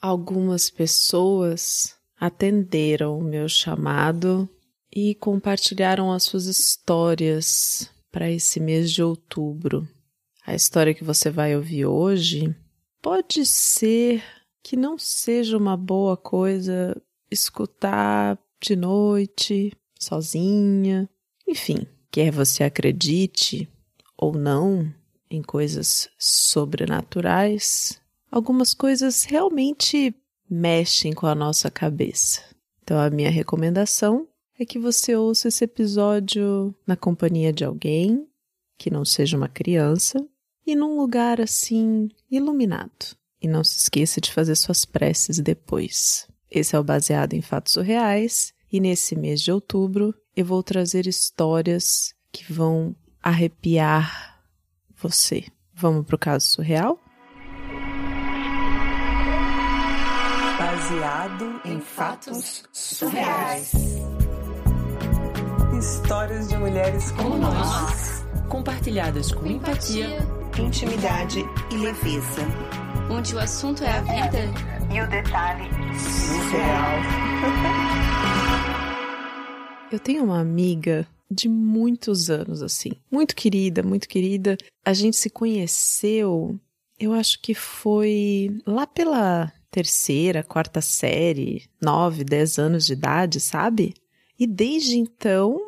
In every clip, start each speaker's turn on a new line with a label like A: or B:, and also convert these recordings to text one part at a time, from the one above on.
A: Algumas pessoas atenderam o meu chamado e compartilharam as suas histórias para esse mês de outubro. A história que você vai ouvir hoje pode ser que não seja uma boa coisa escutar de noite, sozinha. Enfim, quer você acredite ou não em coisas sobrenaturais, algumas coisas realmente mexem com a nossa cabeça. Então, a minha recomendação é que você ouça esse episódio na companhia de alguém, que não seja uma criança, e num lugar assim iluminado. E não se esqueça de fazer suas preces depois. Esse é o baseado em fatos reais, e nesse mês de outubro eu vou trazer histórias que vão arrepiar você. Vamos para o caso surreal?
B: Baseado em fatos surreais. Histórias de mulheres como nós,
C: compartilhadas com empatia,
B: intimidade e leveza.
C: Onde o assunto é a vida
B: e o detalhe surreal.
A: Eu tenho uma amiga de muitos anos, assim. Muito querida, muito querida. A gente se conheceu, eu acho que foi lá pela terceira, quarta série, nove, dez anos de idade, sabe? E desde então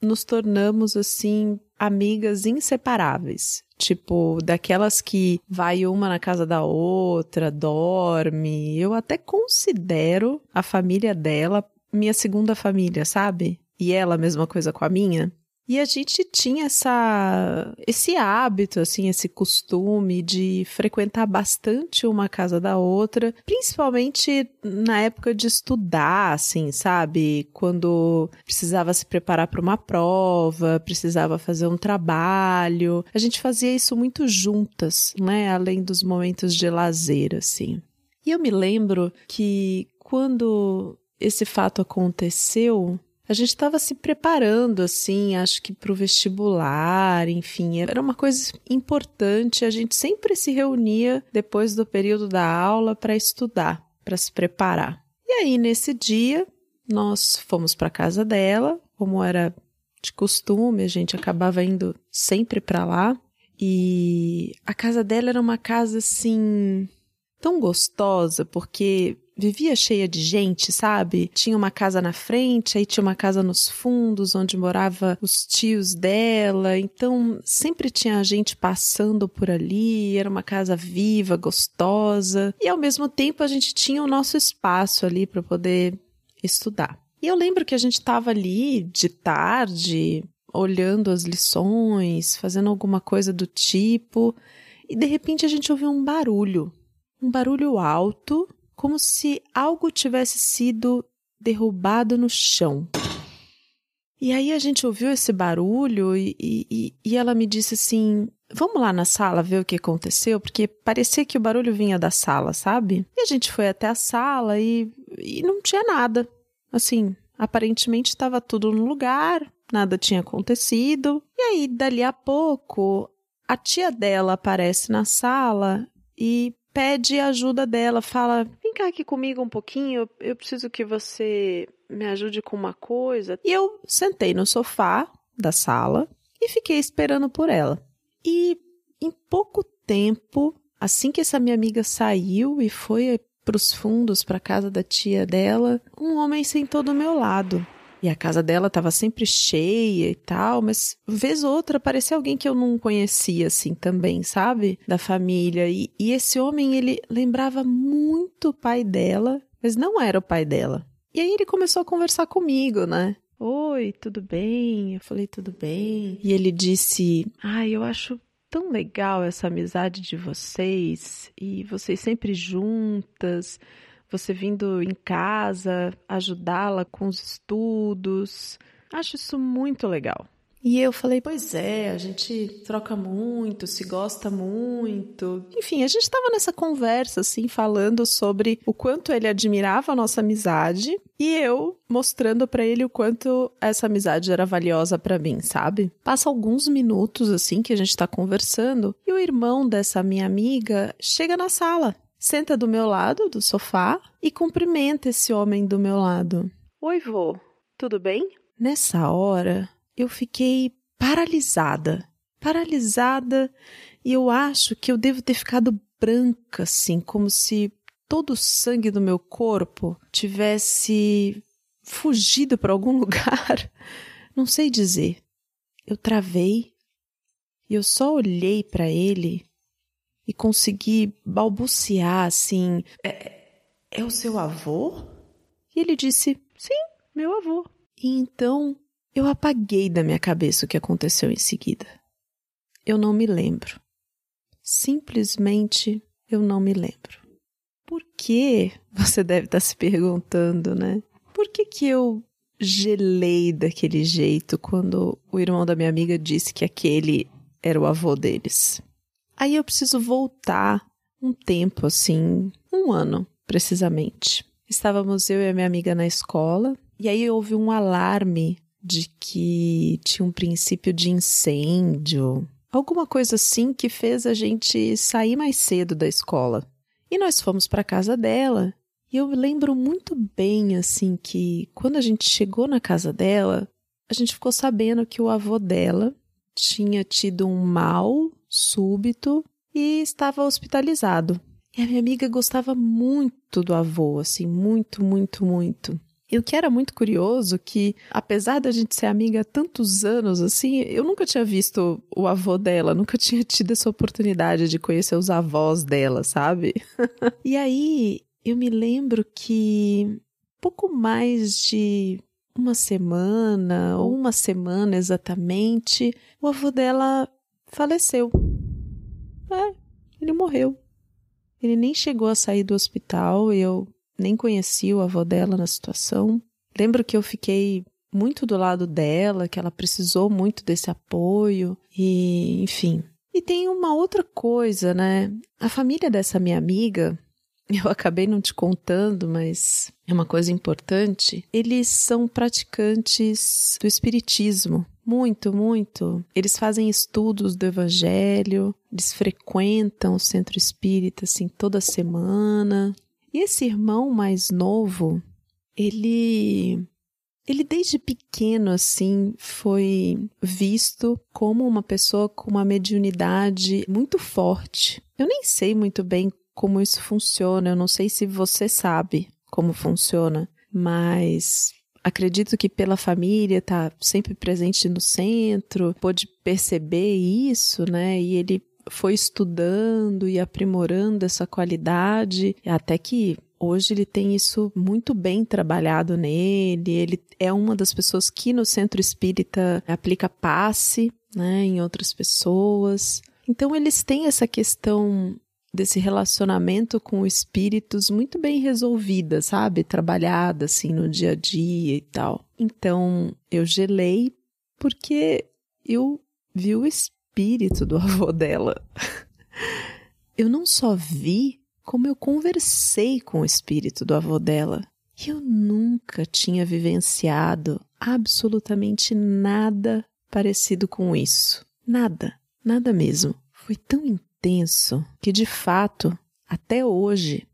A: nos tornamos assim amigas inseparáveis. Tipo, daquelas que vai uma na casa da outra, dorme. Eu até considero a família dela minha segunda família, sabe? E ela a mesma coisa com a minha. E a gente tinha essa, esse hábito, assim, esse costume de frequentar bastante uma casa da outra, principalmente na época de estudar, assim, sabe? Quando precisava se preparar para uma prova, precisava fazer um trabalho. A gente fazia isso muito juntas, né? Além dos momentos de lazer, assim. E eu me lembro que quando esse fato aconteceu, a gente estava se preparando, assim, acho que para o vestibular, enfim, era uma coisa importante. A gente sempre se reunia depois do período da aula para estudar, para se preparar. E aí, nesse dia, nós fomos para casa dela, como era de costume, a gente acabava indo sempre para lá. E a casa dela era uma casa assim tão gostosa, porque vivia cheia de gente, sabe? Tinha uma casa na frente, aí tinha uma casa nos fundos, onde morava os tios dela. Então, sempre tinha gente passando por ali. Era uma casa viva, gostosa. E ao mesmo tempo, a gente tinha o nosso espaço ali para poder estudar. E eu lembro que a gente estava ali de tarde, olhando as lições, fazendo alguma coisa do tipo. E de repente a gente ouviu um barulho. Um barulho alto como se algo tivesse sido derrubado no chão. E aí a gente ouviu esse barulho e, e, e, ela me disse assim: Vamos lá na sala ver o que aconteceu? Porque parecia que o barulho vinha da sala, sabe? E a gente foi até a sala e, e não tinha nada. Assim, aparentemente estava tudo no lugar, nada tinha acontecido. E aí, dali a pouco, a tia dela aparece na sala e pede ajuda dela, fala: vem cá aqui comigo um pouquinho, eu preciso que você me ajude com uma coisa. E eu sentei no sofá da sala e fiquei esperando por ela. E em pouco tempo, assim que essa minha amiga saiu e foi para os fundos, para casa da tia dela, um homem sentou do meu lado. E a casa dela estava sempre cheia e tal, mas vez ou outra aparecia alguém que eu não conhecia assim também, sabe? Da família. E, e esse homem, ele lembrava muito o pai dela, mas não era o pai dela. E aí ele começou a conversar comigo, né? Oi, tudo bem? Eu falei, tudo bem. E ele disse: Ai, eu acho tão legal essa amizade de vocês e vocês sempre juntas você vindo em casa ajudá-la com os estudos. Acho isso muito legal. E eu falei, pois é, a gente troca muito, se gosta muito. Enfim, a gente estava nessa conversa, assim, falando sobre o quanto ele admirava a nossa amizade e eu mostrando para ele o quanto essa amizade era valiosa para mim, sabe? Passa alguns minutos, assim, que a gente tá conversando e o irmão dessa minha amiga chega na sala senta do meu lado do sofá e cumprimenta esse homem do meu lado. Oi, vô, tudo bem? Nessa hora, eu fiquei paralisada. Paralisada, e eu acho que eu devo ter ficado branca, assim, como se todo o sangue do meu corpo tivesse fugido para algum lugar. Não sei dizer. Eu travei e eu só olhei para ele e consegui balbuciar assim: é, é o seu avô? E ele disse: Sim, meu avô. E então eu apaguei da minha cabeça o que aconteceu em seguida. Eu não me lembro. Simplesmente eu não me lembro. Por que? Você deve estar se perguntando, né? Por que que eu gelei daquele jeito quando o irmão da minha amiga disse que aquele era o avô deles? Aí eu preciso voltar um tempo, assim, um ano precisamente. Estávamos eu e a minha amiga na escola e aí houve um alarme de que tinha um princípio de incêndio, alguma coisa assim que fez a gente sair mais cedo da escola. E nós fomos para casa dela. E eu lembro muito bem assim que quando a gente chegou na casa dela, a gente ficou sabendo que o avô dela tinha tido um mal súbito e estava hospitalizado. E a minha amiga gostava muito do avô, assim, muito, muito, muito. E o que era muito curioso que, apesar da gente ser amiga há tantos anos, assim, eu nunca tinha visto o avô dela, nunca tinha tido essa oportunidade de conhecer os avós dela, sabe? e aí eu me lembro que pouco mais de uma semana, ou uma semana exatamente, o avô dela faleceu. É, ele morreu. Ele nem chegou a sair do hospital, eu nem conheci o avô dela na situação. Lembro que eu fiquei muito do lado dela, que ela precisou muito desse apoio e, enfim. E tem uma outra coisa, né? A família dessa minha amiga, eu acabei não te contando, mas é uma coisa importante. Eles são praticantes do espiritismo. Muito, muito. Eles fazem estudos do evangelho, eles frequentam o centro espírita assim toda semana. E esse irmão mais novo, ele ele desde pequeno assim foi visto como uma pessoa com uma mediunidade muito forte. Eu nem sei muito bem como isso funciona, eu não sei se você sabe como funciona, mas acredito que pela família tá sempre presente no centro, pôde perceber isso, né? E ele foi estudando e aprimorando essa qualidade, até que hoje ele tem isso muito bem trabalhado nele. Ele é uma das pessoas que no centro espírita aplica passe, né, em outras pessoas. Então eles têm essa questão desse relacionamento com espíritos muito bem resolvida, sabe? Trabalhada assim no dia a dia e tal. Então eu gelei porque eu vi o espírito do avô dela. Eu não só vi, como eu conversei com o espírito do avô dela. Eu nunca tinha vivenciado absolutamente nada parecido com isso. Nada, nada mesmo. Foi tão intenso que, de fato, até hoje,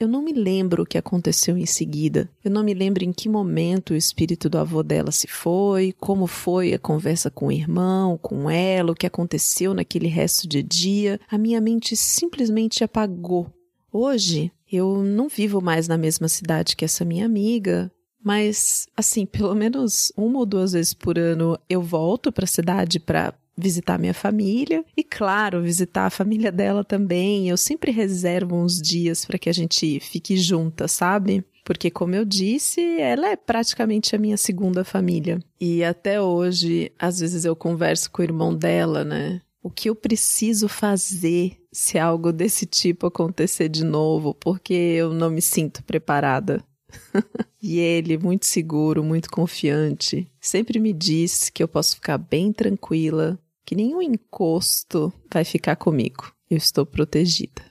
A: eu não me lembro o que aconteceu em seguida. Eu não me lembro em que momento o espírito do avô dela se foi, como foi a conversa com o irmão, com ela, o que aconteceu naquele resto de dia. A minha mente simplesmente apagou. Hoje, eu não vivo mais na mesma cidade que essa minha amiga, mas assim, pelo menos uma ou duas vezes por ano eu volto para a cidade para visitar minha família e, claro, visitar a família dela também. Eu sempre reservo uns dias para que a gente fique junta, sabe? Porque, como eu disse, ela é praticamente a minha segunda família. E até hoje, às vezes eu converso com o irmão dela, né? O que eu preciso fazer se algo desse tipo acontecer de novo, porque eu não me sinto preparada. e ele, muito seguro, muito confiante, sempre me diz que eu posso ficar bem tranquila, que nenhum encosto vai ficar comigo. Eu estou protegida.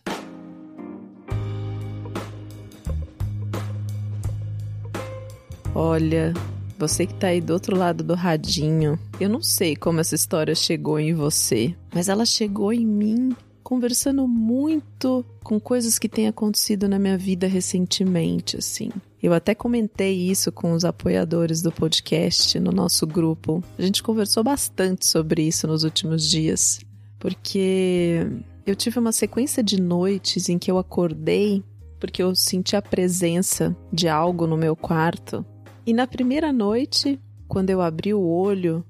A: Olha, você que tá aí do outro lado do radinho, eu não sei como essa história chegou em você, mas ela chegou em mim conversando muito com coisas que têm acontecido na minha vida recentemente, assim. Eu até comentei isso com os apoiadores do podcast no nosso grupo. A gente conversou bastante sobre isso nos últimos dias, porque eu tive uma sequência de noites em que eu acordei porque eu senti a presença de algo no meu quarto. E na primeira noite, quando eu abri o olho,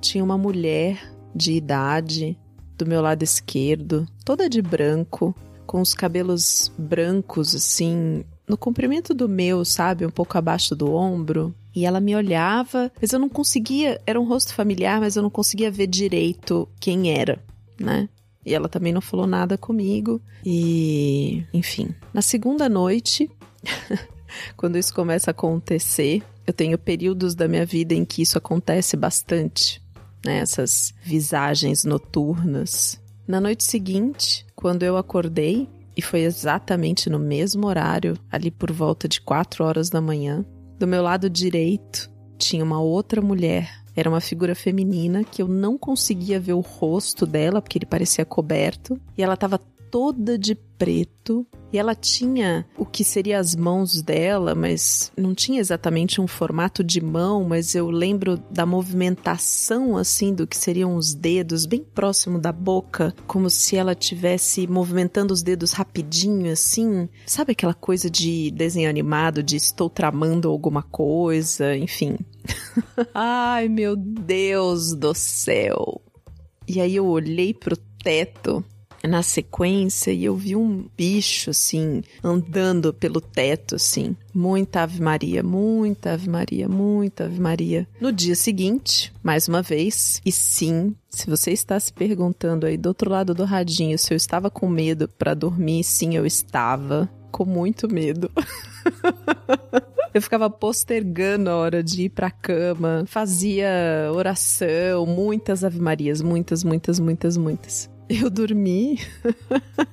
A: tinha uma mulher de idade do meu lado esquerdo, toda de branco, com os cabelos brancos assim, no comprimento do meu, sabe, um pouco abaixo do ombro. E ela me olhava, mas eu não conseguia, era um rosto familiar, mas eu não conseguia ver direito quem era, né? E ela também não falou nada comigo. E, enfim, na segunda noite, quando isso começa a acontecer, eu tenho períodos da minha vida em que isso acontece bastante, né? Essas visagens noturnas. Na noite seguinte, quando eu acordei, e foi exatamente no mesmo horário, ali por volta de 4 horas da manhã, do meu lado direito tinha uma outra mulher era uma figura feminina que eu não conseguia ver o rosto dela, porque ele parecia coberto. E ela estava toda de preto e ela tinha o que seria as mãos dela, mas não tinha exatamente um formato de mão, mas eu lembro da movimentação assim do que seriam os dedos bem próximo da boca, como se ela tivesse movimentando os dedos rapidinho assim. Sabe aquela coisa de desenho animado de estou tramando alguma coisa, enfim. Ai, meu Deus do céu. E aí eu olhei pro teto na sequência e eu vi um bicho assim andando pelo teto assim. Muita Ave Maria, muita Ave Maria, muita Ave Maria. No dia seguinte, mais uma vez, e sim, se você está se perguntando aí do outro lado do radinho se eu estava com medo para dormir, sim, eu estava com muito medo. Eu ficava postergando a hora de ir pra cama, fazia oração, muitas Ave Marias, muitas, muitas, muitas, muitas. Eu dormi.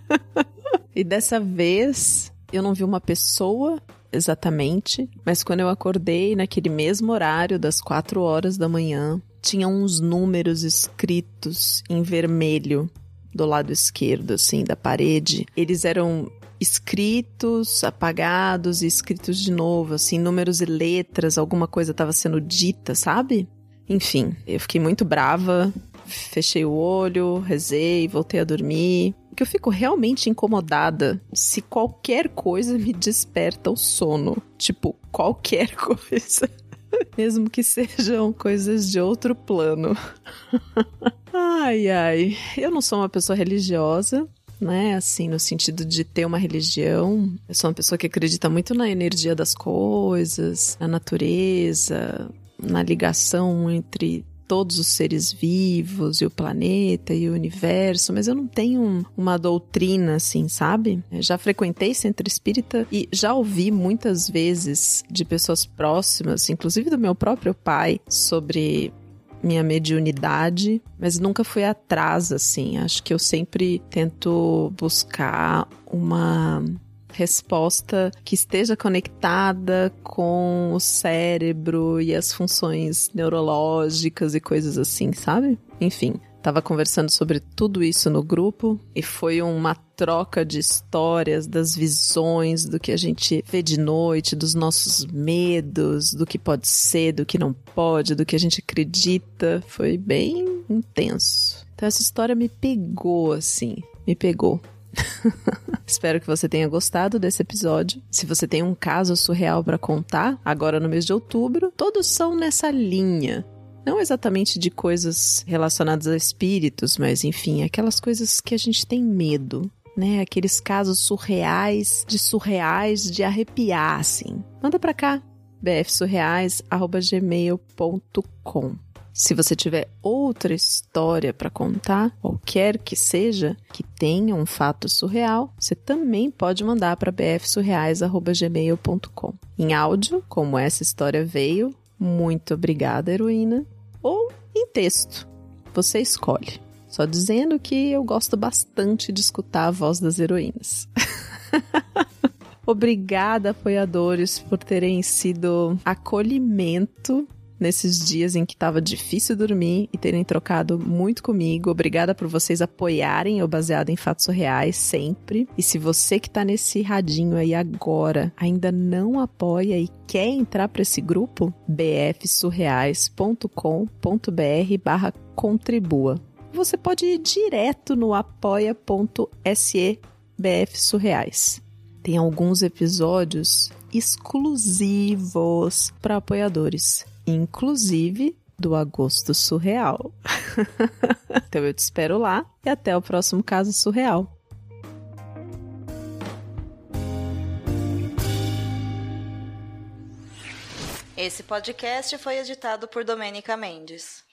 A: e dessa vez eu não vi uma pessoa exatamente, mas quando eu acordei naquele mesmo horário das quatro horas da manhã, tinha uns números escritos em vermelho do lado esquerdo, assim, da parede. Eles eram escritos, apagados e escritos de novo, assim, números e letras, alguma coisa estava sendo dita, sabe? Enfim, eu fiquei muito brava, fechei o olho, rezei, voltei a dormir. Que eu fico realmente incomodada se qualquer coisa me desperta o sono. Tipo, qualquer coisa. Mesmo que sejam coisas de outro plano. ai, ai. Eu não sou uma pessoa religiosa, né? Assim, no sentido de ter uma religião. Eu sou uma pessoa que acredita muito na energia das coisas, na natureza, na ligação entre todos os seres vivos e o planeta e o universo, mas eu não tenho uma doutrina assim, sabe? Eu já frequentei centro espírita e já ouvi muitas vezes de pessoas próximas, inclusive do meu próprio pai, sobre minha mediunidade, mas nunca fui atrás assim. Acho que eu sempre tento buscar uma resposta que esteja conectada com o cérebro e as funções neurológicas e coisas assim, sabe? Enfim, Tava conversando sobre tudo isso no grupo e foi uma troca de histórias, das visões, do que a gente vê de noite, dos nossos medos, do que pode ser, do que não pode, do que a gente acredita. Foi bem intenso. Então essa história me pegou assim, me pegou. Espero que você tenha gostado desse episódio. Se você tem um caso surreal para contar, agora no mês de outubro, todos são nessa linha. Não exatamente de coisas relacionadas a espíritos, mas enfim, aquelas coisas que a gente tem medo, né? Aqueles casos surreais, de surreais, de arrepiar, assim. Manda pra cá, bfsurreais.gmail.com. Se você tiver outra história para contar, qualquer que seja, que tenha um fato surreal, você também pode mandar para bfsurreais.gmail.com. Em áudio, como essa história veio, muito obrigada, heroína, ou em texto, você escolhe. Só dizendo que eu gosto bastante de escutar a voz das heroínas. Obrigada, apoiadores, por terem sido acolhimento nesses dias em que estava difícil dormir e terem trocado muito comigo. Obrigada por vocês apoiarem o Baseado em Fatos Reais sempre. E se você que tá nesse radinho aí agora ainda não apoia e quer entrar para esse grupo, bfsurreais.com.br barra contribua. Você pode ir direto no apoia.se bfsurreais. Tem alguns episódios exclusivos para apoiadores inclusive do Agosto Surreal. então eu te espero lá e até o próximo caso surreal.
D: Esse podcast foi editado por Domênica Mendes.